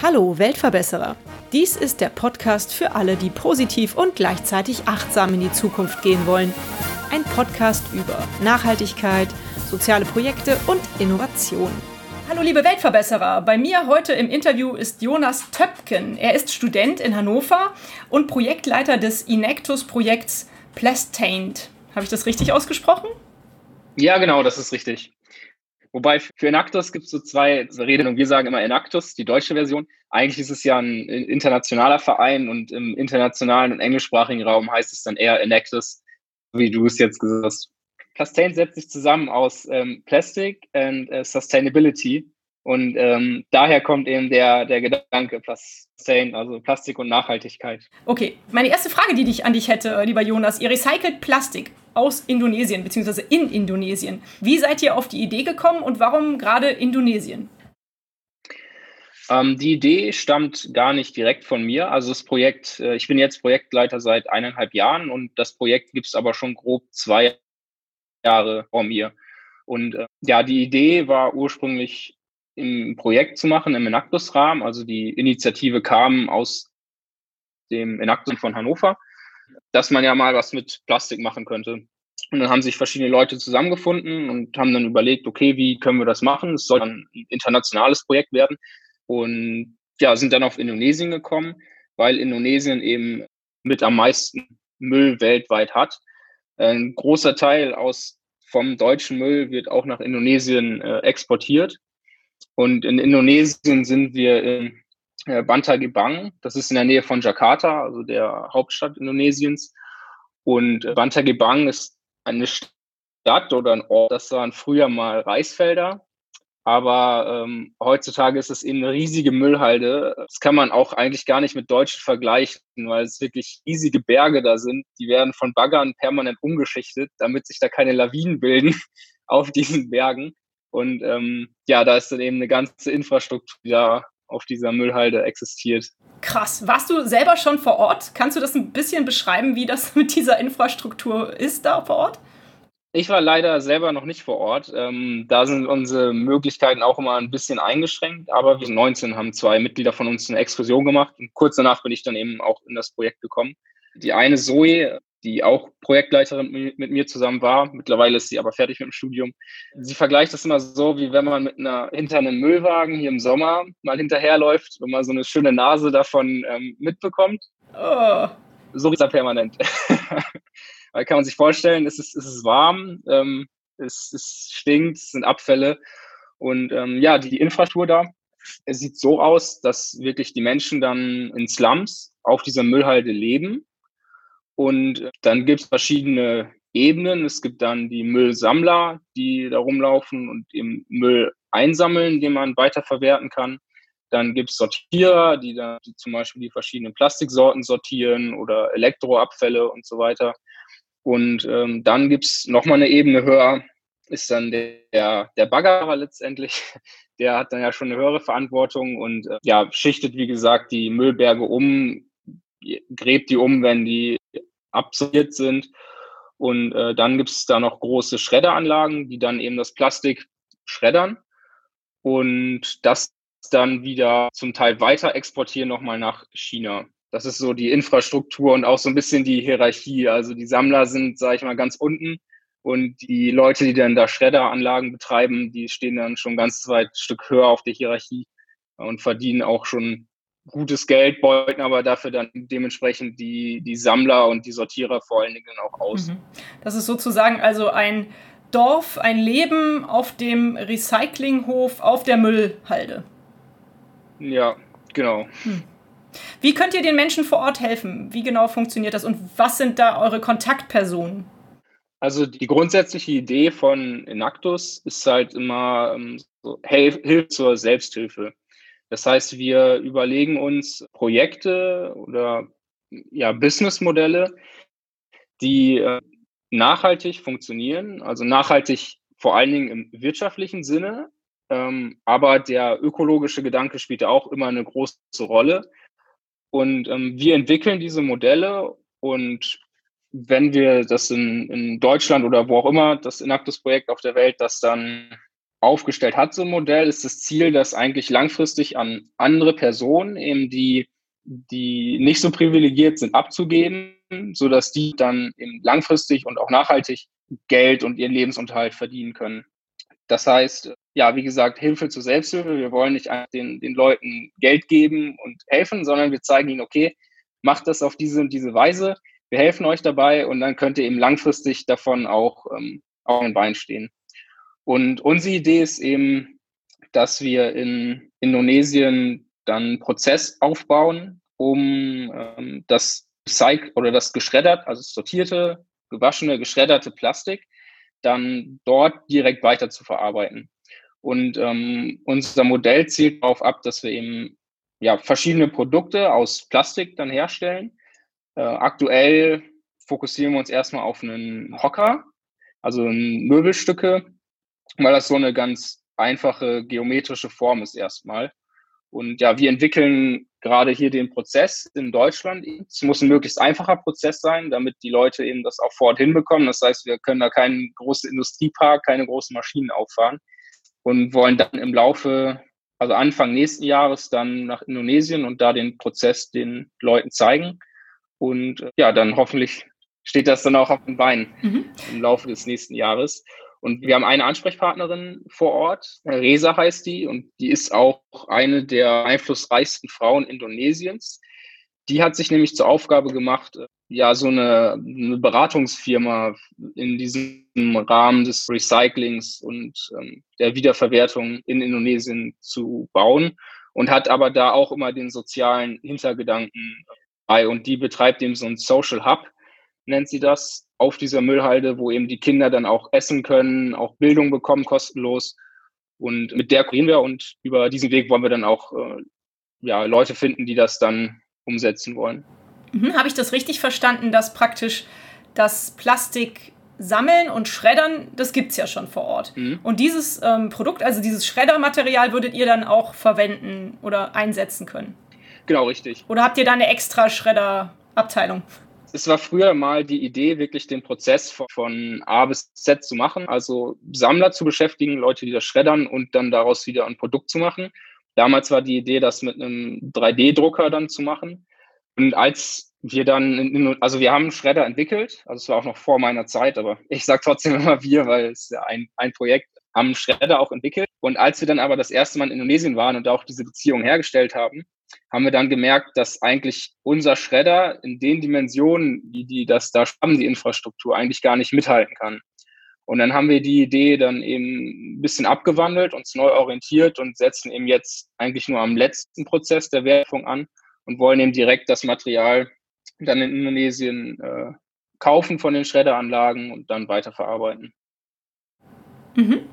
Hallo Weltverbesserer. Dies ist der Podcast für alle, die positiv und gleichzeitig achtsam in die Zukunft gehen wollen. Ein Podcast über Nachhaltigkeit, soziale Projekte und Innovation. Hallo liebe Weltverbesserer, bei mir heute im Interview ist Jonas Töpken. Er ist Student in Hannover und Projektleiter des Inactus-Projekts Plastained. Habe ich das richtig ausgesprochen? Ja, genau, das ist richtig. Wobei für Enactus gibt es so zwei Redewendungen. Wir sagen immer Enactus, die deutsche Version. Eigentlich ist es ja ein internationaler Verein und im internationalen und englischsprachigen Raum heißt es dann eher Enactus, wie du es jetzt gesagt hast. Plastain setzt sich zusammen aus ähm, Plastic und äh, Sustainability. Und ähm, daher kommt eben der, der Gedanke Plastain, also Plastik und Nachhaltigkeit. Okay, meine erste Frage, die ich an dich hätte, lieber Jonas, ihr recycelt Plastik aus Indonesien, beziehungsweise in Indonesien. Wie seid ihr auf die Idee gekommen und warum gerade Indonesien? Ähm, die Idee stammt gar nicht direkt von mir. Also das Projekt, äh, ich bin jetzt Projektleiter seit eineinhalb Jahren und das Projekt gibt es aber schon grob zwei Jahre vor mir. Und äh, ja, die Idee war ursprünglich im Projekt zu machen, im Enactus-Rahmen. Also die Initiative kam aus dem Enactus von Hannover, dass man ja mal was mit Plastik machen könnte. Und dann haben sich verschiedene Leute zusammengefunden und haben dann überlegt, okay, wie können wir das machen? Es soll dann ein internationales Projekt werden. Und ja, sind dann auf Indonesien gekommen, weil Indonesien eben mit am meisten Müll weltweit hat. Ein großer Teil aus vom deutschen Müll wird auch nach Indonesien äh, exportiert. Und in Indonesien sind wir in äh, Bantar Gebang. Das ist in der Nähe von Jakarta, also der Hauptstadt Indonesiens. Und äh, Bantar Gebang ist eine Stadt oder ein Ort, das waren früher mal Reisfelder. Aber ähm, heutzutage ist es eben eine riesige Müllhalde. Das kann man auch eigentlich gar nicht mit Deutschen vergleichen, weil es wirklich riesige Berge da sind. Die werden von Baggern permanent umgeschichtet, damit sich da keine Lawinen bilden auf diesen Bergen. Und ähm, ja, da ist dann eben eine ganze Infrastruktur, die da auf dieser Müllhalde existiert. Krass. Warst du selber schon vor Ort? Kannst du das ein bisschen beschreiben, wie das mit dieser Infrastruktur ist da vor Ort? Ich war leider selber noch nicht vor Ort. Ähm, da sind unsere Möglichkeiten auch immer ein bisschen eingeschränkt. Aber wir sind 19, haben zwei Mitglieder von uns eine Exkursion gemacht. Und kurz danach bin ich dann eben auch in das Projekt gekommen. Die eine Zoe, die auch Projektleiterin mit mir zusammen war, mittlerweile ist sie aber fertig mit dem Studium. Sie vergleicht das immer so, wie wenn man mit einer hinter einem Müllwagen hier im Sommer mal hinterherläuft und mal so eine schöne Nase davon ähm, mitbekommt. Oh. So ist er permanent. Weil kann man sich vorstellen, es ist, es ist warm, ähm, es, es stinkt, es sind Abfälle. Und ähm, ja, die, die Infrastruktur da, es sieht so aus, dass wirklich die Menschen dann in Slums auf dieser Müllhalde leben. Und dann gibt es verschiedene Ebenen. Es gibt dann die Müllsammler, die da rumlaufen und eben Müll einsammeln, den man weiterverwerten kann. Dann gibt es Sortierer, die dann die zum Beispiel die verschiedenen Plastiksorten sortieren oder Elektroabfälle und so weiter. Und ähm, dann gibt es nochmal eine Ebene höher, ist dann der, der Baggerer letztendlich. Der hat dann ja schon eine höhere Verantwortung und äh, ja, schichtet, wie gesagt, die Müllberge um, gräbt die um, wenn die absorbiert sind. Und äh, dann gibt es da noch große Schredderanlagen, die dann eben das Plastik schreddern und das dann wieder zum Teil weiter exportieren nochmal nach China. Das ist so die Infrastruktur und auch so ein bisschen die Hierarchie. Also die Sammler sind, sage ich mal, ganz unten und die Leute, die dann da Schredderanlagen betreiben, die stehen dann schon ganz weit Stück höher auf der Hierarchie und verdienen auch schon gutes Geld, beuten aber dafür dann dementsprechend die, die Sammler und die Sortierer vor allen Dingen auch aus. Mhm. Das ist sozusagen also ein Dorf, ein Leben auf dem Recyclinghof auf der Müllhalde. Ja, genau. Hm. Wie könnt ihr den Menschen vor Ort helfen? Wie genau funktioniert das und was sind da eure Kontaktpersonen? Also die grundsätzliche Idee von Enactus ist halt immer ähm, so, Hilfe zur Selbsthilfe. Das heißt, wir überlegen uns Projekte oder ja, Businessmodelle, die äh, nachhaltig funktionieren, also nachhaltig vor allen Dingen im wirtschaftlichen Sinne, ähm, aber der ökologische Gedanke spielt ja auch immer eine große Rolle. Und ähm, wir entwickeln diese Modelle und wenn wir das in, in Deutschland oder wo auch immer, das Inactus-Projekt auf der Welt, das dann aufgestellt hat, so ein Modell, ist das Ziel, das eigentlich langfristig an andere Personen, eben die, die nicht so privilegiert sind, abzugeben, sodass die dann eben langfristig und auch nachhaltig Geld und ihren Lebensunterhalt verdienen können. Das heißt, ja, wie gesagt, Hilfe zur Selbsthilfe. Wir wollen nicht den, den Leuten Geld geben und helfen, sondern wir zeigen ihnen, okay, macht das auf diese und diese Weise. Wir helfen euch dabei und dann könnt ihr eben langfristig davon auch ähm, auf den Beinen stehen. Und unsere Idee ist eben, dass wir in Indonesien dann einen Prozess aufbauen, um ähm, das Recycle oder das geschreddert, also sortierte, gewaschene, geschredderte Plastik dann dort direkt weiter zu verarbeiten. Und ähm, unser Modell zielt darauf ab, dass wir eben ja, verschiedene Produkte aus Plastik dann herstellen. Äh, aktuell fokussieren wir uns erstmal auf einen Hocker, also Möbelstücke, weil das so eine ganz einfache geometrische Form ist erstmal. Und ja, wir entwickeln gerade hier den Prozess in Deutschland. Es muss ein möglichst einfacher Prozess sein, damit die Leute eben das auch vor Ort hinbekommen. Das heißt, wir können da keinen großen Industriepark, keine großen Maschinen auffahren und wollen dann im Laufe, also Anfang nächsten Jahres dann nach Indonesien und da den Prozess den Leuten zeigen. Und ja, dann hoffentlich steht das dann auch auf den Beinen mhm. im Laufe des nächsten Jahres. Und wir haben eine Ansprechpartnerin vor Ort, Resa heißt die, und die ist auch eine der einflussreichsten Frauen Indonesiens. Die hat sich nämlich zur Aufgabe gemacht, ja, so eine, eine Beratungsfirma in diesem Rahmen des Recyclings und ähm, der Wiederverwertung in Indonesien zu bauen und hat aber da auch immer den sozialen Hintergedanken bei. Und die betreibt eben so ein Social Hub, nennt sie das, auf dieser Müllhalde, wo eben die Kinder dann auch essen können, auch Bildung bekommen, kostenlos. Und mit der gehen wir und über diesen Weg wollen wir dann auch äh, ja, Leute finden, die das dann umsetzen wollen. Mhm, Habe ich das richtig verstanden, dass praktisch das Plastik sammeln und schreddern, das gibt es ja schon vor Ort. Mhm. Und dieses ähm, Produkt, also dieses Schreddermaterial, würdet ihr dann auch verwenden oder einsetzen können? Genau, richtig. Oder habt ihr da eine extra Schredderabteilung? Es war früher mal die Idee, wirklich den Prozess von A bis Z zu machen, also Sammler zu beschäftigen, Leute, die das schreddern und dann daraus wieder ein Produkt zu machen. Damals war die Idee, das mit einem 3D-Drucker dann zu machen. Und als wir dann, also wir haben einen Schredder entwickelt, also es war auch noch vor meiner Zeit, aber ich sage trotzdem immer wir, weil es ja ein, ein Projekt, haben Schredder auch entwickelt. Und als wir dann aber das erste Mal in Indonesien waren und auch diese Beziehung hergestellt haben, haben wir dann gemerkt, dass eigentlich unser Schredder in den Dimensionen, die, die das da haben, die Infrastruktur, eigentlich gar nicht mithalten kann. Und dann haben wir die Idee dann eben ein bisschen abgewandelt, uns neu orientiert und setzen eben jetzt eigentlich nur am letzten Prozess der Wertung an und wollen eben direkt das Material dann in Indonesien äh, kaufen von den Schredderanlagen und dann weiterverarbeiten. Mhm.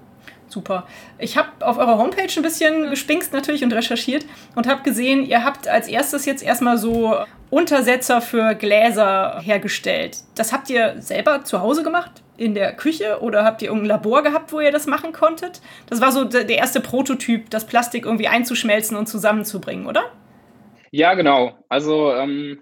Super. Ich habe auf eurer Homepage ein bisschen gespinkst natürlich und recherchiert und habe gesehen, ihr habt als erstes jetzt erstmal so Untersetzer für Gläser hergestellt. Das habt ihr selber zu Hause gemacht? In der Küche? Oder habt ihr irgendein Labor gehabt, wo ihr das machen konntet? Das war so der erste Prototyp, das Plastik irgendwie einzuschmelzen und zusammenzubringen, oder? Ja, genau. Also, ähm,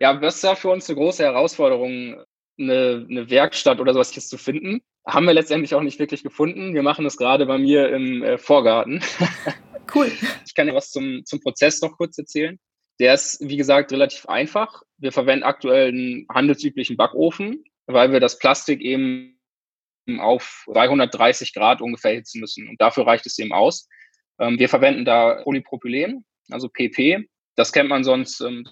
ja, das war für uns eine große Herausforderung, eine, eine Werkstatt oder sowas jetzt zu finden. Haben wir letztendlich auch nicht wirklich gefunden. Wir machen das gerade bei mir im äh, Vorgarten. Cool. Ich kann dir was zum, zum Prozess noch kurz erzählen. Der ist, wie gesagt, relativ einfach. Wir verwenden aktuell einen handelsüblichen Backofen, weil wir das Plastik eben auf 330 Grad ungefähr hitzen müssen. Und dafür reicht es eben aus. Ähm, wir verwenden da Polypropylen, also PP. Das kennt man sonst. Ähm,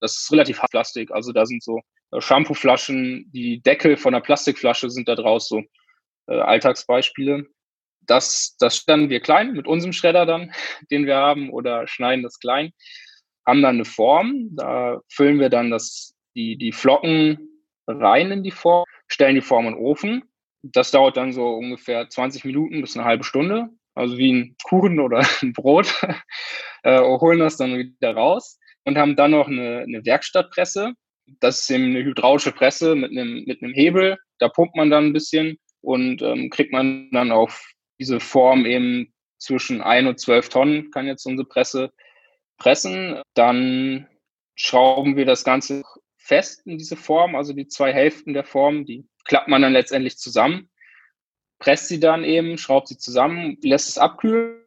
das ist relativ hart Plastik. Also da sind so Shampooflaschen, die Deckel von der Plastikflasche sind da draus so äh, Alltagsbeispiele. Das, das schreddern wir klein mit unserem Schredder dann, den wir haben, oder schneiden das klein, haben dann eine Form, da füllen wir dann das, die, die Flocken rein in die Form, stellen die Form in den Ofen. Das dauert dann so ungefähr 20 Minuten bis eine halbe Stunde, also wie ein Kuchen oder ein Brot. äh, holen das dann wieder raus und haben dann noch eine, eine Werkstattpresse, das ist eben eine hydraulische Presse mit einem, mit einem Hebel. Da pumpt man dann ein bisschen und ähm, kriegt man dann auf diese Form eben zwischen 1 und 12 Tonnen, kann jetzt unsere Presse pressen. Dann schrauben wir das Ganze fest in diese Form, also die zwei Hälften der Form, die klappt man dann letztendlich zusammen, presst sie dann eben, schraubt sie zusammen, lässt es abkühlen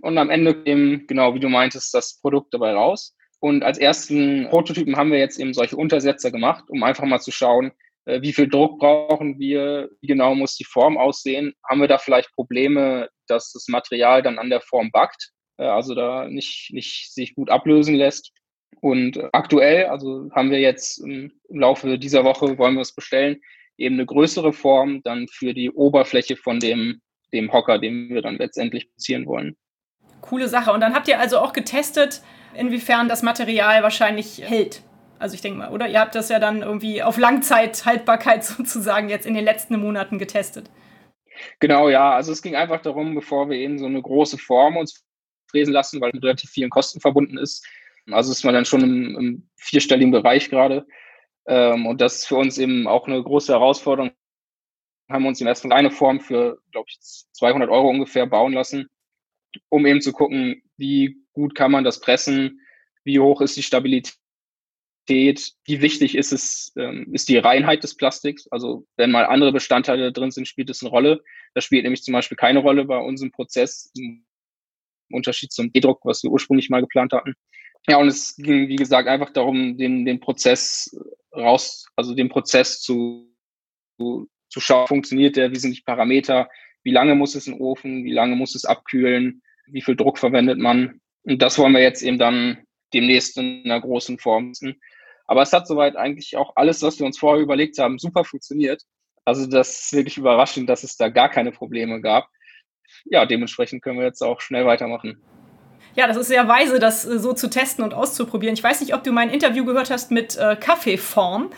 und am Ende eben, genau wie du meintest, das Produkt dabei raus. Und als ersten Prototypen haben wir jetzt eben solche Untersetzer gemacht, um einfach mal zu schauen, äh, wie viel Druck brauchen wir, wie genau muss die Form aussehen, haben wir da vielleicht Probleme, dass das Material dann an der Form backt, äh, also da nicht, nicht sich gut ablösen lässt. Und aktuell, also haben wir jetzt im Laufe dieser Woche, wollen wir es bestellen, eben eine größere Form dann für die Oberfläche von dem, dem Hocker, den wir dann letztendlich beziehen wollen. Coole Sache. Und dann habt ihr also auch getestet, inwiefern das Material wahrscheinlich hält. Also ich denke mal, oder? Ihr habt das ja dann irgendwie auf Langzeithaltbarkeit sozusagen jetzt in den letzten Monaten getestet. Genau, ja. Also es ging einfach darum, bevor wir eben so eine große Form uns fräsen lassen, weil mit relativ vielen Kosten verbunden ist. Also ist man dann schon im, im vierstelligen Bereich gerade. Ähm, und das ist für uns eben auch eine große Herausforderung. Haben wir uns im ersten eine Form für, glaube ich, 200 Euro ungefähr bauen lassen, um eben zu gucken, wie gut kann man das pressen, wie hoch ist die Stabilität, wie wichtig ist es, ähm, ist die Reinheit des Plastiks. Also wenn mal andere Bestandteile drin sind, spielt es eine Rolle. Das spielt nämlich zum Beispiel keine Rolle bei unserem Prozess, im Unterschied zum E-Druck, was wir ursprünglich mal geplant hatten. Ja, und es ging, wie gesagt, einfach darum, den, den Prozess raus, also den Prozess zu, zu, schauen, funktioniert der, wie sind die Parameter, wie lange muss es in den Ofen, wie lange muss es abkühlen, wie viel Druck verwendet man. Und das wollen wir jetzt eben dann demnächst in einer großen Form. Aber es hat soweit eigentlich auch alles, was wir uns vorher überlegt haben, super funktioniert. Also das ist wirklich überraschend, dass es da gar keine Probleme gab. Ja, dementsprechend können wir jetzt auch schnell weitermachen. Ja, das ist sehr weise, das äh, so zu testen und auszuprobieren. Ich weiß nicht, ob du mein Interview gehört hast mit äh, Kaffeeform.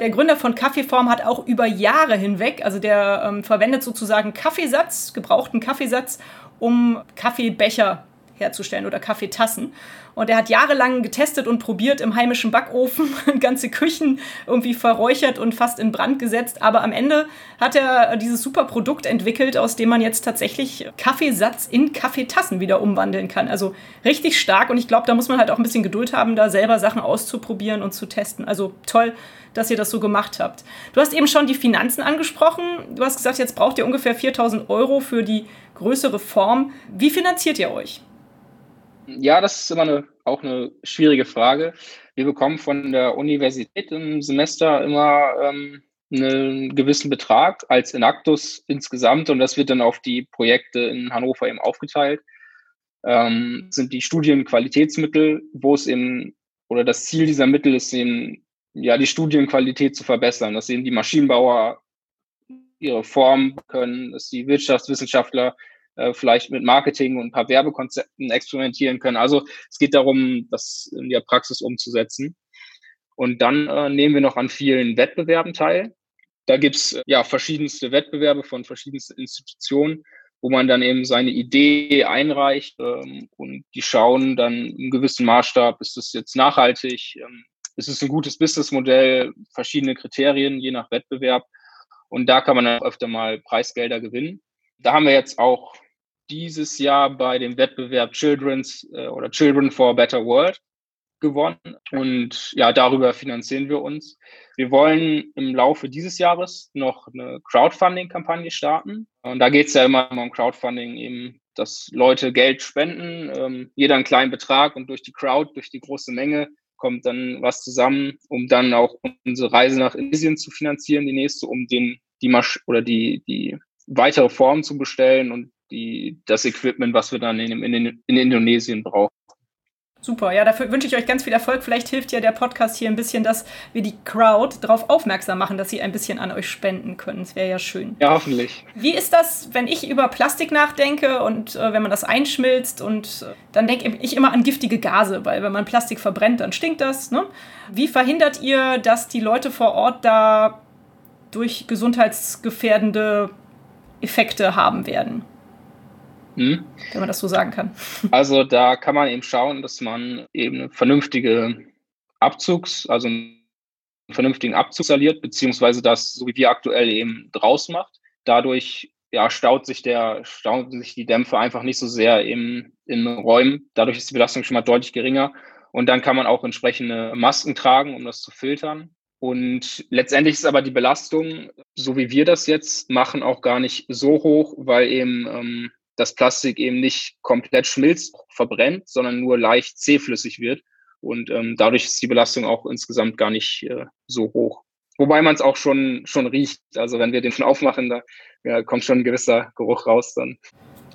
Der Gründer von Kaffeeform hat auch über Jahre hinweg, also der ähm, verwendet sozusagen Kaffeesatz, gebrauchten Kaffeesatz, um Kaffeebecher herzustellen oder Kaffeetassen. Und er hat jahrelang getestet und probiert im heimischen Backofen, ganze Küchen irgendwie verräuchert und fast in Brand gesetzt. Aber am Ende hat er dieses super Produkt entwickelt, aus dem man jetzt tatsächlich Kaffeesatz in Kaffeetassen wieder umwandeln kann. Also richtig stark. Und ich glaube, da muss man halt auch ein bisschen Geduld haben, da selber Sachen auszuprobieren und zu testen. Also toll, dass ihr das so gemacht habt. Du hast eben schon die Finanzen angesprochen. Du hast gesagt, jetzt braucht ihr ungefähr 4000 Euro für die größere Form. Wie finanziert ihr euch? Ja, das ist immer eine, auch eine schwierige Frage. Wir bekommen von der Universität im Semester immer ähm, einen gewissen Betrag als Enactus insgesamt und das wird dann auf die Projekte in Hannover eben aufgeteilt. Ähm, sind die Studienqualitätsmittel, wo es eben, oder das Ziel dieser Mittel ist eben, ja, die Studienqualität zu verbessern, dass eben die Maschinenbauer ihre Form können, dass die Wirtschaftswissenschaftler vielleicht mit Marketing und ein paar Werbekonzepten experimentieren können. Also es geht darum, das in der Praxis umzusetzen. Und dann äh, nehmen wir noch an vielen Wettbewerben teil. Da gibt's ja verschiedenste Wettbewerbe von verschiedensten Institutionen, wo man dann eben seine Idee einreicht ähm, und die schauen dann im gewissen Maßstab, ist das jetzt nachhaltig, ähm, ist es ein gutes Businessmodell, verschiedene Kriterien je nach Wettbewerb. Und da kann man dann öfter mal Preisgelder gewinnen. Da haben wir jetzt auch dieses Jahr bei dem Wettbewerb Children's äh, oder Children for a Better World gewonnen. Und ja, darüber finanzieren wir uns. Wir wollen im Laufe dieses Jahres noch eine Crowdfunding-Kampagne starten. Und da geht es ja immer um Crowdfunding, eben, dass Leute Geld spenden, ähm, jeder einen kleinen Betrag und durch die Crowd, durch die große Menge kommt dann was zusammen, um dann auch unsere Reise nach Indonesien zu finanzieren, die nächste, um den, die Masch oder die, die weitere Form zu bestellen und die, das Equipment, was wir dann in, in, in Indonesien brauchen. Super, ja, dafür wünsche ich euch ganz viel Erfolg. Vielleicht hilft ja der Podcast hier ein bisschen, dass wir die Crowd darauf aufmerksam machen, dass sie ein bisschen an euch spenden können. Das wäre ja schön. Ja, hoffentlich. Wie ist das, wenn ich über Plastik nachdenke und äh, wenn man das einschmilzt und äh, dann denke ich immer an giftige Gase, weil wenn man Plastik verbrennt, dann stinkt das. Ne? Wie verhindert ihr, dass die Leute vor Ort da durch gesundheitsgefährdende Effekte haben werden? Hm? Wenn man das so sagen kann. Also da kann man eben schauen, dass man eben eine vernünftige Abzugs, also einen vernünftigen Abzug saliert, beziehungsweise das, so wie wir aktuell eben draus macht. Dadurch ja, staut sich der, stauen sich die Dämpfe einfach nicht so sehr im, in Räumen. Dadurch ist die Belastung schon mal deutlich geringer. Und dann kann man auch entsprechende Masken tragen, um das zu filtern. Und letztendlich ist aber die Belastung, so wie wir das jetzt machen, auch gar nicht so hoch, weil eben ähm, das Plastik eben nicht komplett schmilzt, verbrennt, sondern nur leicht zähflüssig wird. Und ähm, dadurch ist die Belastung auch insgesamt gar nicht äh, so hoch. Wobei man es auch schon, schon riecht. Also wenn wir den schon aufmachen, da ja, kommt schon ein gewisser Geruch raus dann.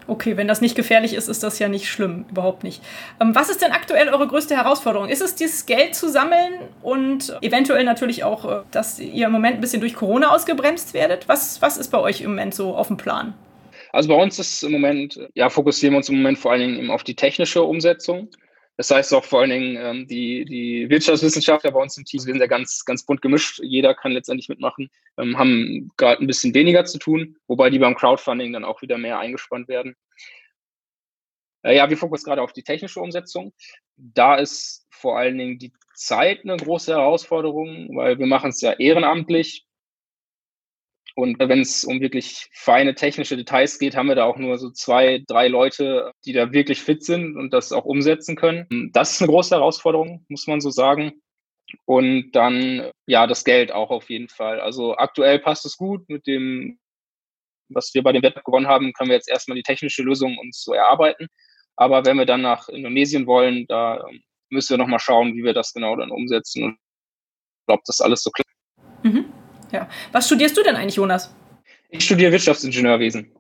Okay, wenn das nicht gefährlich ist, ist das ja nicht schlimm, überhaupt nicht. Ähm, was ist denn aktuell eure größte Herausforderung? Ist es dieses Geld zu sammeln und eventuell natürlich auch, äh, dass ihr im Moment ein bisschen durch Corona ausgebremst werdet? Was, was ist bei euch im Moment so auf dem Plan? Also bei uns ist im Moment, ja, fokussieren wir uns im Moment vor allen Dingen auf die technische Umsetzung. Das heißt auch vor allen Dingen ähm, die, die Wirtschaftswissenschaftler bei uns im Team sind ja ganz, ganz bunt gemischt. Jeder kann letztendlich mitmachen, ähm, haben gerade ein bisschen weniger zu tun, wobei die beim Crowdfunding dann auch wieder mehr eingespannt werden. Äh, ja, wir fokussieren gerade auf die technische Umsetzung. Da ist vor allen Dingen die Zeit eine große Herausforderung, weil wir machen es ja ehrenamtlich. Und wenn es um wirklich feine technische Details geht, haben wir da auch nur so zwei, drei Leute, die da wirklich fit sind und das auch umsetzen können. Das ist eine große Herausforderung, muss man so sagen. Und dann, ja, das Geld auch auf jeden Fall. Also aktuell passt es gut mit dem, was wir bei dem Wettbewerb gewonnen haben, können wir jetzt erstmal die technische Lösung uns so erarbeiten. Aber wenn wir dann nach Indonesien wollen, da ähm, müssen wir nochmal schauen, wie wir das genau dann umsetzen und ob das alles so klappt. Mhm. Ja. Was studierst du denn eigentlich, Jonas? Ich studiere Wirtschaftsingenieurwesen.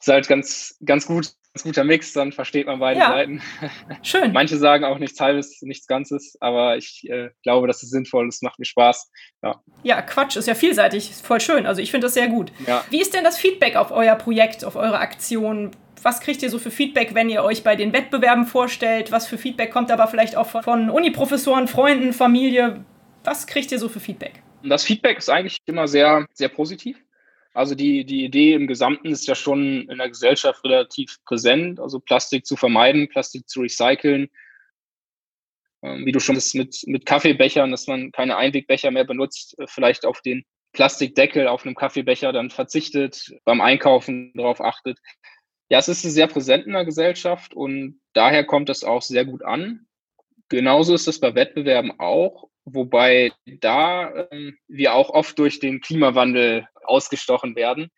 Ist halt ganz, ganz gut, ganz guter Mix, dann versteht man beide ja. Seiten. Schön. Manche sagen auch nichts Halbes, nichts Ganzes, aber ich äh, glaube, das ist sinnvoll es macht mir Spaß. Ja. ja, Quatsch, ist ja vielseitig, ist voll schön. Also ich finde das sehr gut. Ja. Wie ist denn das Feedback auf euer Projekt, auf eure Aktion? Was kriegt ihr so für Feedback, wenn ihr euch bei den Wettbewerben vorstellt? Was für Feedback kommt aber vielleicht auch von, von Uniprofessoren, Freunden, Familie? Was kriegt ihr so für Feedback? Und das Feedback ist eigentlich immer sehr, sehr positiv. Also die, die Idee im Gesamten ist ja schon in der Gesellschaft relativ präsent, also Plastik zu vermeiden, Plastik zu recyceln. Ähm, wie du schon bist mit, mit Kaffeebechern, dass man keine Einwegbecher mehr benutzt, äh, vielleicht auf den Plastikdeckel auf einem Kaffeebecher dann verzichtet, beim Einkaufen darauf achtet. Ja, es ist sehr präsent in der Gesellschaft und daher kommt es auch sehr gut an. Genauso ist es bei Wettbewerben auch. Wobei da ähm, wir auch oft durch den Klimawandel ausgestochen werden.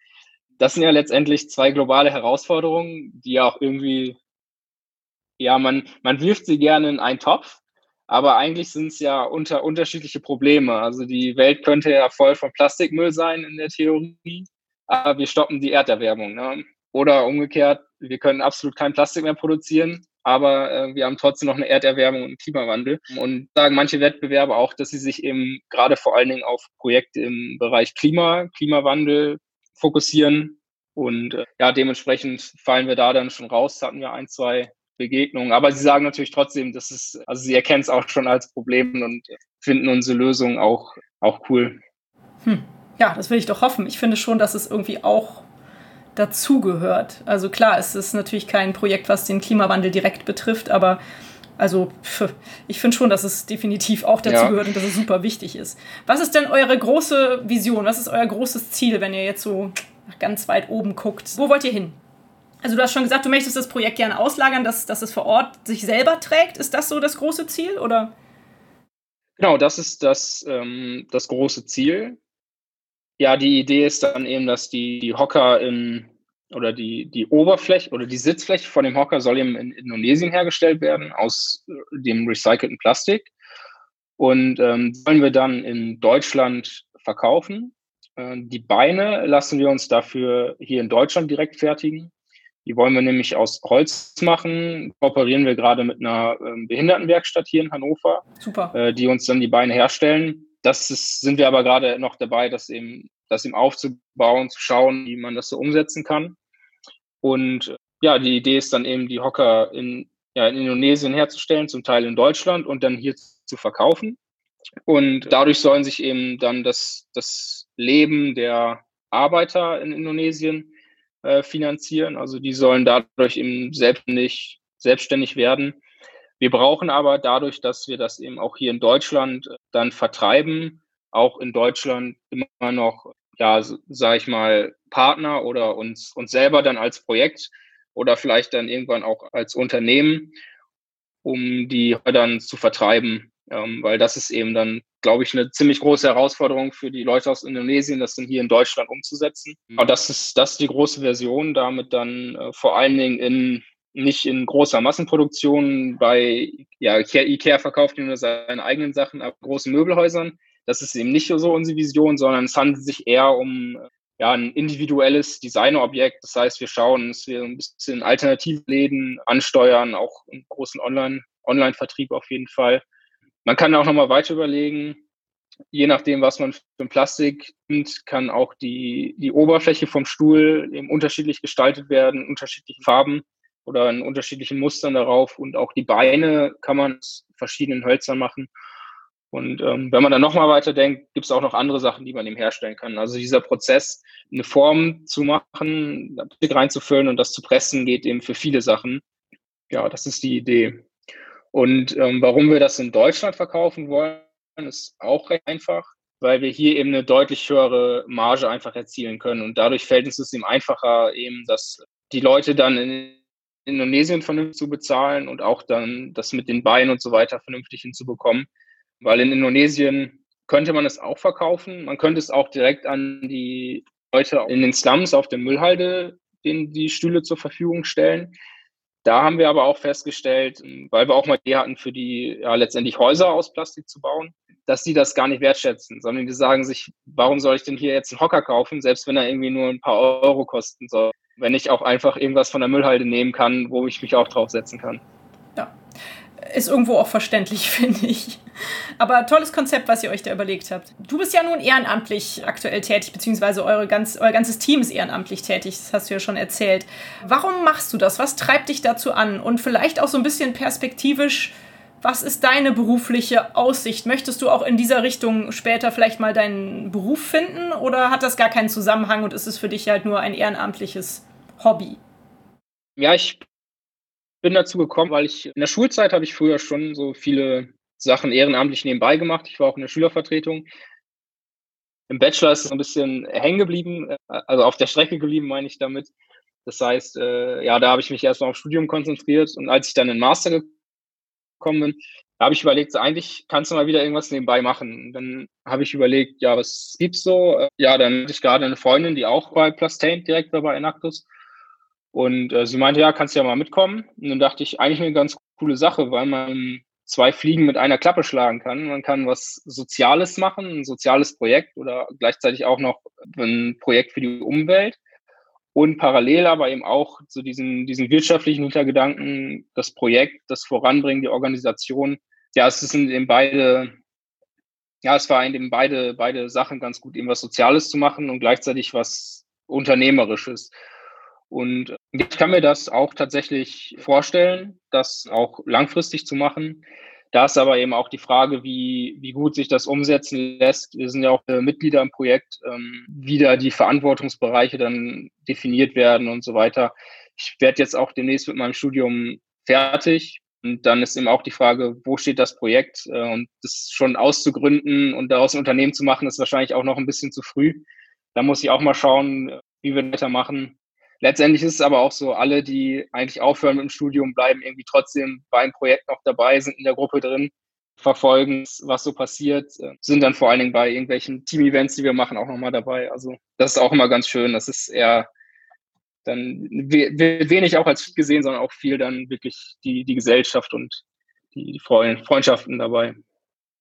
Das sind ja letztendlich zwei globale Herausforderungen, die ja auch irgendwie, ja, man, man wirft sie gerne in einen Topf, aber eigentlich sind es ja unter unterschiedliche Probleme. Also die Welt könnte ja voll von Plastikmüll sein in der Theorie, aber wir stoppen die Erderwärmung. Ne? Oder umgekehrt, wir können absolut kein Plastik mehr produzieren, aber äh, wir haben trotzdem noch eine Erderwärmung und Klimawandel. Und sagen manche Wettbewerbe auch, dass sie sich eben gerade vor allen Dingen auf Projekte im Bereich Klima, Klimawandel fokussieren. Und äh, ja, dementsprechend fallen wir da dann schon raus. Da hatten wir ein, zwei Begegnungen. Aber sie sagen natürlich trotzdem, dass es, also sie erkennen es auch schon als Problem und finden unsere Lösung auch, auch cool. Hm. Ja, das will ich doch hoffen. Ich finde schon, dass es irgendwie auch dazugehört. Also klar, es ist natürlich kein Projekt, was den Klimawandel direkt betrifft, aber also ich finde schon, dass es definitiv auch dazu ja. gehört und dass es super wichtig ist. Was ist denn eure große Vision? Was ist euer großes Ziel, wenn ihr jetzt so ganz weit oben guckt? Wo wollt ihr hin? Also du hast schon gesagt, du möchtest das Projekt gerne auslagern, dass, dass es vor Ort sich selber trägt. Ist das so das große Ziel oder? Genau, das ist das, ähm, das große Ziel. Ja, die Idee ist dann eben, dass die, die Hocker in, oder die, die Oberfläche oder die Sitzfläche von dem Hocker soll eben in Indonesien hergestellt werden aus dem recycelten Plastik. Und ähm, wollen wir dann in Deutschland verkaufen. Äh, die Beine lassen wir uns dafür hier in Deutschland direkt fertigen. Die wollen wir nämlich aus Holz machen. Kooperieren wir gerade mit einer ähm, Behindertenwerkstatt hier in Hannover, Super. Äh, die uns dann die Beine herstellen das ist, sind wir aber gerade noch dabei, das eben, das eben aufzubauen, zu schauen, wie man das so umsetzen kann. Und ja, die Idee ist dann eben, die Hocker in, ja, in Indonesien herzustellen, zum Teil in Deutschland und dann hier zu verkaufen. Und dadurch sollen sich eben dann das, das Leben der Arbeiter in Indonesien äh, finanzieren. Also die sollen dadurch eben selbstständig, selbstständig werden wir brauchen aber dadurch, dass wir das eben auch hier in Deutschland äh, dann vertreiben, auch in Deutschland immer noch, ja, sage ich mal, Partner oder uns, uns selber dann als Projekt oder vielleicht dann irgendwann auch als Unternehmen, um die dann zu vertreiben ähm, weil das ist eben dann, glaube ich, eine ziemlich große Herausforderung für die Leute aus Indonesien, das dann hier in Deutschland umzusetzen. Mhm. Aber das ist, das ist die große Version, damit dann äh, vor allen Dingen in nicht in großer Massenproduktion bei ja, Ikea verkauft nur seine eigenen Sachen ab großen Möbelhäusern. Das ist eben nicht so unsere Vision, sondern es handelt sich eher um ja, ein individuelles Designerobjekt. Das heißt, wir schauen, dass wir ein bisschen Alternativläden ansteuern, auch im großen Online, Online-Vertrieb auf jeden Fall. Man kann auch nochmal weiter überlegen, je nachdem, was man für Plastik nimmt, kann auch die, die Oberfläche vom Stuhl eben unterschiedlich gestaltet werden, unterschiedliche Farben oder in unterschiedlichen Mustern darauf. Und auch die Beine kann man aus verschiedenen Hölzern machen. Und ähm, wenn man dann nochmal weiterdenkt, gibt es auch noch andere Sachen, die man eben herstellen kann. Also dieser Prozess, eine Form zu machen, Plastik reinzufüllen und das zu pressen, geht eben für viele Sachen. Ja, das ist die Idee. Und ähm, warum wir das in Deutschland verkaufen wollen, ist auch recht einfach, weil wir hier eben eine deutlich höhere Marge einfach erzielen können. Und dadurch fällt uns es eben einfacher, eben, dass die Leute dann in Indonesien vernünftig zu bezahlen und auch dann das mit den Beinen und so weiter vernünftig hinzubekommen. Weil in Indonesien könnte man es auch verkaufen. Man könnte es auch direkt an die Leute in den Slums auf der Müllhalde den die Stühle zur Verfügung stellen. Da haben wir aber auch festgestellt, weil wir auch mal die hatten, für die ja letztendlich Häuser aus Plastik zu bauen, dass die das gar nicht wertschätzen, sondern die sagen sich, warum soll ich denn hier jetzt einen Hocker kaufen, selbst wenn er irgendwie nur ein paar Euro kosten soll, wenn ich auch einfach irgendwas von der Müllhalde nehmen kann, wo ich mich auch draufsetzen kann. Ja, ist irgendwo auch verständlich, finde ich. Aber tolles Konzept, was ihr euch da überlegt habt. Du bist ja nun ehrenamtlich aktuell tätig, beziehungsweise eure ganz, euer ganzes Team ist ehrenamtlich tätig, das hast du ja schon erzählt. Warum machst du das? Was treibt dich dazu an? Und vielleicht auch so ein bisschen perspektivisch, was ist deine berufliche Aussicht? Möchtest du auch in dieser Richtung später vielleicht mal deinen Beruf finden oder hat das gar keinen Zusammenhang und ist es für dich halt nur ein ehrenamtliches Hobby? Ja, ich bin dazu gekommen, weil ich in der Schulzeit habe ich früher schon so viele Sachen ehrenamtlich nebenbei gemacht. Ich war auch in der Schülervertretung. Im Bachelor ist es ein bisschen hängen geblieben, äh, also auf der Strecke geblieben, meine ich damit. Das heißt, äh, ja, da habe ich mich erstmal aufs Studium konzentriert und als ich dann in Master gekommen bin, habe ich überlegt, eigentlich kannst du mal wieder irgendwas nebenbei machen. Dann habe ich überlegt, ja, was gibt's so? Äh, ja, dann hatte ich gerade eine Freundin, die auch bei Plastain direkt war bei Enactus. Und äh, sie meinte, ja, kannst du ja mal mitkommen. Und dann dachte ich, eigentlich eine ganz coole Sache, weil man zwei Fliegen mit einer Klappe schlagen kann. Man kann was Soziales machen, ein soziales Projekt oder gleichzeitig auch noch ein Projekt für die Umwelt. Und parallel aber eben auch zu diesen, diesen wirtschaftlichen Hintergedanken, das Projekt, das Voranbringen, die Organisation. Ja, es sind eben beide, ja, es war eben beide, beide Sachen ganz gut, eben was Soziales zu machen und gleichzeitig was Unternehmerisches. Und ich kann mir das auch tatsächlich vorstellen, das auch langfristig zu machen. Da ist aber eben auch die Frage, wie, wie gut sich das umsetzen lässt. Wir sind ja auch äh, Mitglieder im Projekt, ähm, wie da die Verantwortungsbereiche dann definiert werden und so weiter. Ich werde jetzt auch demnächst mit meinem Studium fertig. Und dann ist eben auch die Frage, wo steht das Projekt? Äh, und das schon auszugründen und daraus ein Unternehmen zu machen, ist wahrscheinlich auch noch ein bisschen zu früh. Da muss ich auch mal schauen, wie wir weitermachen. Letztendlich ist es aber auch so, alle, die eigentlich aufhören mit dem Studium, bleiben irgendwie trotzdem beim Projekt noch dabei, sind in der Gruppe drin, verfolgen, was so passiert, äh, sind dann vor allen Dingen bei irgendwelchen Team-Events, die wir machen, auch nochmal dabei. Also das ist auch immer ganz schön. Das ist eher dann wenig auch als gesehen, sondern auch viel dann wirklich die, die Gesellschaft und die Freundschaften dabei.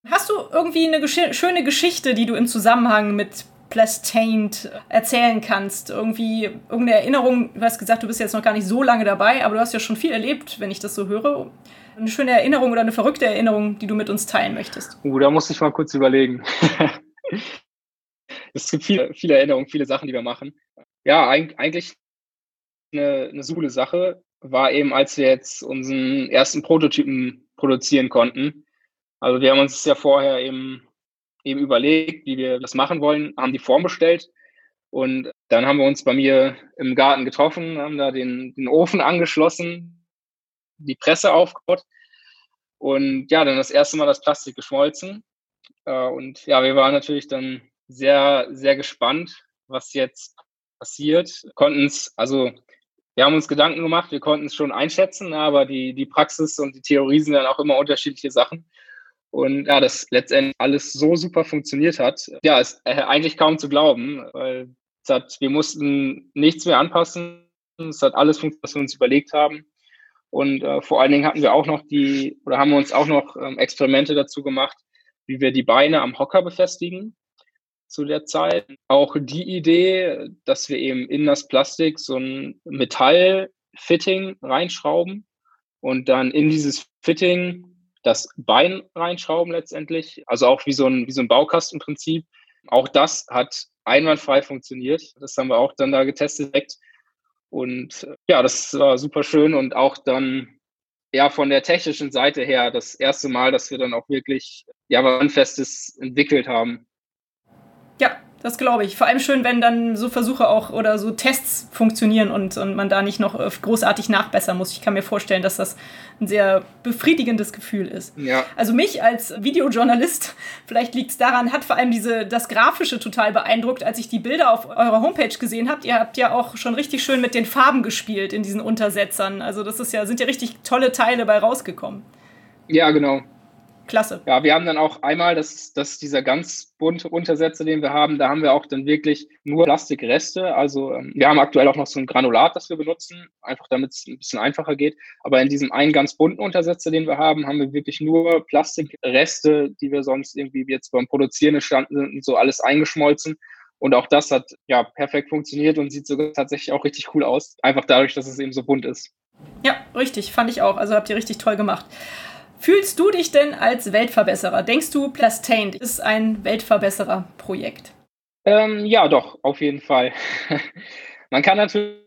Hast du irgendwie eine gesch schöne Geschichte, die du im Zusammenhang mit Plastained erzählen kannst. Irgendwie irgendeine Erinnerung, du hast gesagt, du bist jetzt noch gar nicht so lange dabei, aber du hast ja schon viel erlebt, wenn ich das so höre. Eine schöne Erinnerung oder eine verrückte Erinnerung, die du mit uns teilen möchtest. Uh, da muss ich mal kurz überlegen. es gibt viele, viele Erinnerungen, viele Sachen, die wir machen. Ja, eigentlich eine, eine super Sache war eben, als wir jetzt unseren ersten Prototypen produzieren konnten. Also wir haben uns ja vorher eben eben überlegt, wie wir das machen wollen, haben die Form bestellt und dann haben wir uns bei mir im Garten getroffen, haben da den, den Ofen angeschlossen, die Presse aufgebaut und ja, dann das erste Mal das Plastik geschmolzen. Äh, und ja, wir waren natürlich dann sehr, sehr gespannt, was jetzt passiert. Konnten es, also wir haben uns Gedanken gemacht, wir konnten es schon einschätzen, aber die, die Praxis und die Theorie sind dann auch immer unterschiedliche Sachen. Und ja, das letztendlich alles so super funktioniert hat, ja, ist äh, eigentlich kaum zu glauben, weil es hat, wir mussten nichts mehr anpassen. Es hat alles funktioniert, was wir uns überlegt haben. Und äh, vor allen Dingen hatten wir auch noch die, oder haben wir uns auch noch ähm, Experimente dazu gemacht, wie wir die Beine am Hocker befestigen zu der Zeit. Auch die Idee, dass wir eben in das Plastik so ein Metallfitting reinschrauben und dann in dieses Fitting das Bein reinschrauben letztendlich. Also auch wie so ein, wie so ein Baukastenprinzip. Auch das hat einwandfrei funktioniert. Das haben wir auch dann da getestet. Und äh, ja, das war super schön und auch dann ja von der technischen Seite her das erste Mal, dass wir dann auch wirklich ja was Handfestes entwickelt haben. Ja, das glaube ich. Vor allem schön, wenn dann so Versuche auch oder so Tests funktionieren und, und man da nicht noch äh, großartig nachbessern muss. Ich kann mir vorstellen, dass das ein sehr befriedigendes Gefühl ist. Ja. Also mich als Videojournalist, vielleicht liegt es daran, hat vor allem diese, das Grafische total beeindruckt, als ich die Bilder auf eurer Homepage gesehen habt. Ihr habt ja auch schon richtig schön mit den Farben gespielt in diesen Untersetzern. Also das ist ja, sind ja richtig tolle Teile bei rausgekommen. Ja, genau. Klasse. Ja, wir haben dann auch einmal, das, das dieser ganz bunte Untersetzer, den wir haben, da haben wir auch dann wirklich nur Plastikreste. Also ähm, wir haben aktuell auch noch so ein Granulat, das wir benutzen, einfach damit es ein bisschen einfacher geht. Aber in diesem einen ganz bunten Untersetzer, den wir haben, haben wir wirklich nur Plastikreste, die wir sonst irgendwie jetzt beim Produzieren standen sind so alles eingeschmolzen. Und auch das hat ja perfekt funktioniert und sieht sogar tatsächlich auch richtig cool aus. Einfach dadurch, dass es eben so bunt ist. Ja, richtig, fand ich auch. Also habt ihr richtig toll gemacht. Fühlst du dich denn als Weltverbesserer? Denkst du, Plastained ist ein Weltverbesserer-Projekt? Ähm, ja, doch, auf jeden Fall. Man kann natürlich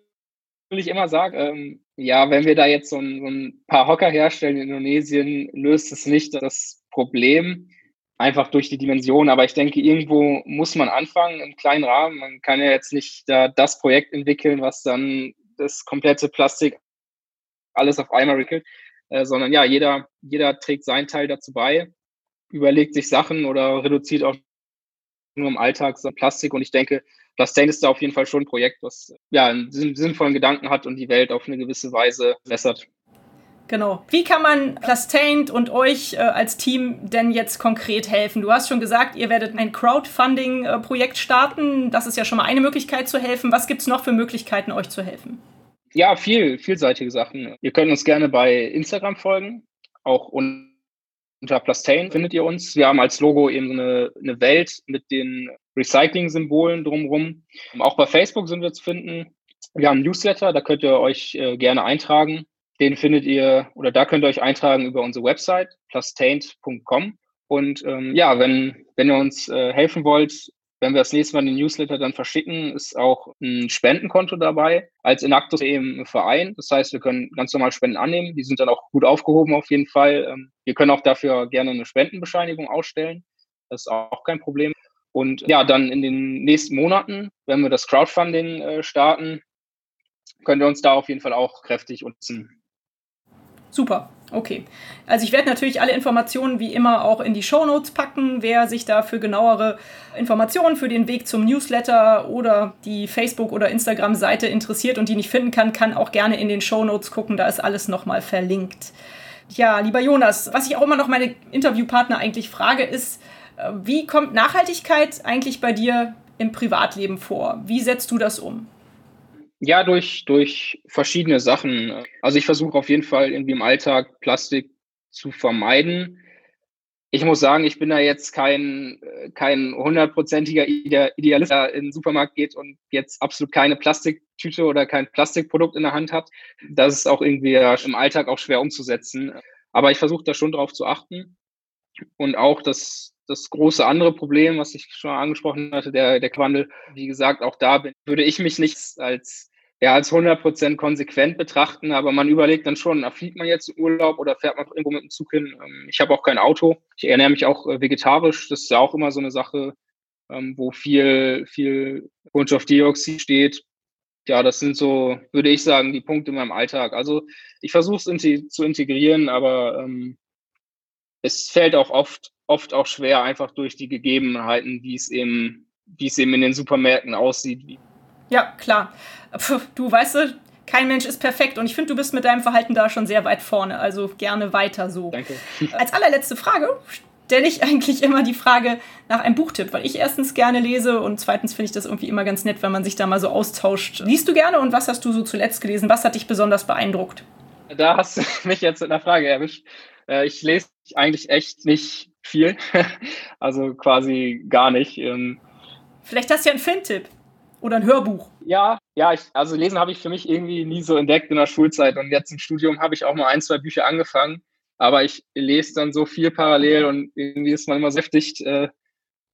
immer sagen, ähm, ja, wenn wir da jetzt so ein, so ein, paar Hocker herstellen in Indonesien, löst es nicht das Problem, einfach durch die Dimension. Aber ich denke, irgendwo muss man anfangen, im kleinen Rahmen. Man kann ja jetzt nicht da das Projekt entwickeln, was dann das komplette Plastik alles auf einmal wickelt. Äh, sondern ja, jeder, jeder trägt seinen Teil dazu bei, überlegt sich Sachen oder reduziert auch nur im Alltag so Plastik. Und ich denke, Plastain ist da auf jeden Fall schon ein Projekt, was ja einen sinnvollen Gedanken hat und die Welt auf eine gewisse Weise wässert. Genau. Wie kann man Plastained und euch äh, als Team denn jetzt konkret helfen? Du hast schon gesagt, ihr werdet ein Crowdfunding-Projekt starten. Das ist ja schon mal eine Möglichkeit zu helfen. Was gibt es noch für Möglichkeiten, euch zu helfen? Ja, viel, vielseitige Sachen. Ihr könnt uns gerne bei Instagram folgen, auch unter Plastain findet ihr uns. Wir haben als Logo eben eine, eine Welt mit den Recycling-Symbolen drumherum. Auch bei Facebook sind wir zu finden. Wir haben einen Newsletter, da könnt ihr euch äh, gerne eintragen. Den findet ihr, oder da könnt ihr euch eintragen über unsere Website, plastained.com. Und ähm, ja, wenn, wenn ihr uns äh, helfen wollt, wenn wir das nächste Mal den Newsletter dann verschicken, ist auch ein Spendenkonto dabei. Als Inactus eben ein Verein. Das heißt, wir können ganz normal Spenden annehmen. Die sind dann auch gut aufgehoben auf jeden Fall. Ähm, wir können auch dafür gerne eine Spendenbescheinigung ausstellen. Das ist auch kein Problem. Und ja, dann in den nächsten Monaten, wenn wir das Crowdfunding äh, starten, können wir uns da auf jeden Fall auch kräftig unterstützen. Super. Okay. Also ich werde natürlich alle Informationen wie immer auch in die Show Notes packen. Wer sich da für genauere Informationen für den Weg zum Newsletter oder die Facebook- oder Instagram-Seite interessiert und die nicht finden kann, kann auch gerne in den Show Notes gucken. Da ist alles nochmal verlinkt. Ja, lieber Jonas, was ich auch immer noch meine Interviewpartner eigentlich frage, ist, äh, wie kommt Nachhaltigkeit eigentlich bei dir im Privatleben vor? Wie setzt du das um? Ja, durch, durch verschiedene Sachen. Also ich versuche auf jeden Fall irgendwie im Alltag Plastik zu vermeiden. Ich muss sagen, ich bin da jetzt kein, kein hundertprozentiger Idealist, der in den Supermarkt geht und jetzt absolut keine Plastiktüte oder kein Plastikprodukt in der Hand hat. Das ist auch irgendwie im Alltag auch schwer umzusetzen. Aber ich versuche da schon drauf zu achten. Und auch das, das große andere Problem, was ich schon angesprochen hatte, der, der Quandel, wie gesagt, auch da bin, würde ich mich nicht als, ja, als 100% konsequent betrachten, aber man überlegt dann schon, fliegt man jetzt in Urlaub oder fährt man irgendwo mit dem Zug hin? Ähm, ich habe auch kein Auto. Ich ernähre mich auch äh, vegetarisch. Das ist ja auch immer so eine Sache, ähm, wo viel, viel Kohlenstoffdioxid steht. Ja, das sind so, würde ich sagen, die Punkte in meinem Alltag. Also ich versuche es zu integrieren, aber ähm, es fällt auch oft, oft auch schwer, einfach durch die Gegebenheiten, wie es eben, wie es eben in den Supermärkten aussieht. Ja, klar. Puh, du weißt du, kein Mensch ist perfekt und ich finde, du bist mit deinem Verhalten da schon sehr weit vorne. Also gerne weiter so. Danke. Als allerletzte Frage stelle ich eigentlich immer die Frage nach einem Buchtipp, weil ich erstens gerne lese und zweitens finde ich das irgendwie immer ganz nett, wenn man sich da mal so austauscht. Liest du gerne und was hast du so zuletzt gelesen? Was hat dich besonders beeindruckt? Da hast du mich jetzt mit einer Frage erwischt. Äh, ich lese eigentlich echt nicht viel, also quasi gar nicht. Ähm. Vielleicht hast du ja einen Filmtipp oder ein Hörbuch. Ja, ja, ich, also lesen habe ich für mich irgendwie nie so entdeckt in der Schulzeit und jetzt im Studium habe ich auch mal ein, zwei Bücher angefangen aber ich lese dann so viel parallel und irgendwie ist man immer säftigt. Äh,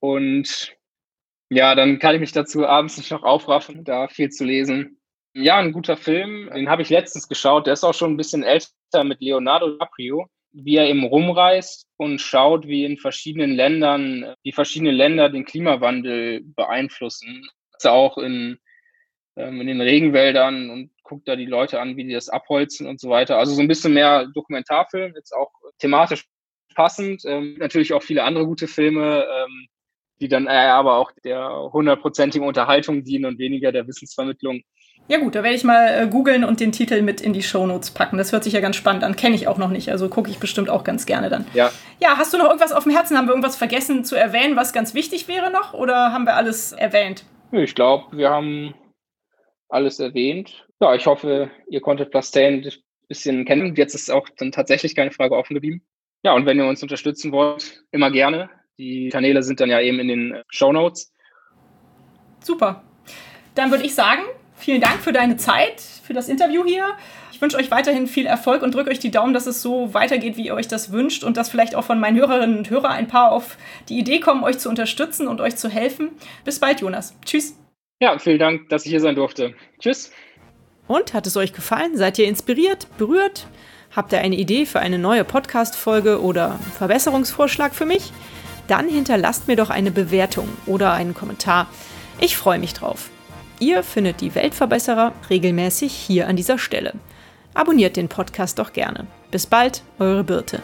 und ja, dann kann ich mich dazu abends nicht noch aufraffen, da viel zu lesen. Ja, ein guter Film, den habe ich letztens geschaut. Der ist auch schon ein bisschen älter mit Leonardo DiCaprio, wie er eben rumreist und schaut, wie in verschiedenen Ländern, wie verschiedene Länder den Klimawandel beeinflussen. Also auch in, ähm, in den Regenwäldern und guckt da die Leute an, wie die das abholzen und so weiter. Also so ein bisschen mehr Dokumentarfilm, jetzt auch thematisch passend. Ähm, natürlich auch viele andere gute Filme, ähm, die dann äh, aber auch der hundertprozentigen Unterhaltung dienen und weniger der Wissensvermittlung. Ja gut, da werde ich mal äh, googeln und den Titel mit in die Shownotes packen. Das hört sich ja ganz spannend an. Kenne ich auch noch nicht, also gucke ich bestimmt auch ganz gerne dann. Ja. Ja, hast du noch irgendwas auf dem Herzen? Haben wir irgendwas vergessen zu erwähnen, was ganz wichtig wäre noch? Oder haben wir alles erwähnt? Ich glaube, wir haben alles erwähnt. Ja, ich hoffe, ihr konntet Plastain ein bisschen kennen. Jetzt ist auch dann tatsächlich keine Frage offen geblieben. Ja, und wenn ihr uns unterstützen wollt, immer gerne. Die Kanäle sind dann ja eben in den Show Notes. Super. Dann würde ich sagen, vielen Dank für deine Zeit, für das Interview hier. Ich wünsche euch weiterhin viel Erfolg und drücke euch die Daumen, dass es so weitergeht, wie ihr euch das wünscht und dass vielleicht auch von meinen Hörerinnen und Hörern ein paar auf die Idee kommen, euch zu unterstützen und euch zu helfen. Bis bald, Jonas. Tschüss. Ja, vielen Dank, dass ich hier sein durfte. Tschüss. Und hat es euch gefallen? Seid ihr inspiriert, berührt? Habt ihr eine Idee für eine neue Podcast-Folge oder Verbesserungsvorschlag für mich? Dann hinterlasst mir doch eine Bewertung oder einen Kommentar. Ich freue mich drauf. Ihr findet die Weltverbesserer regelmäßig hier an dieser Stelle. Abonniert den Podcast doch gerne. Bis bald, eure Birte.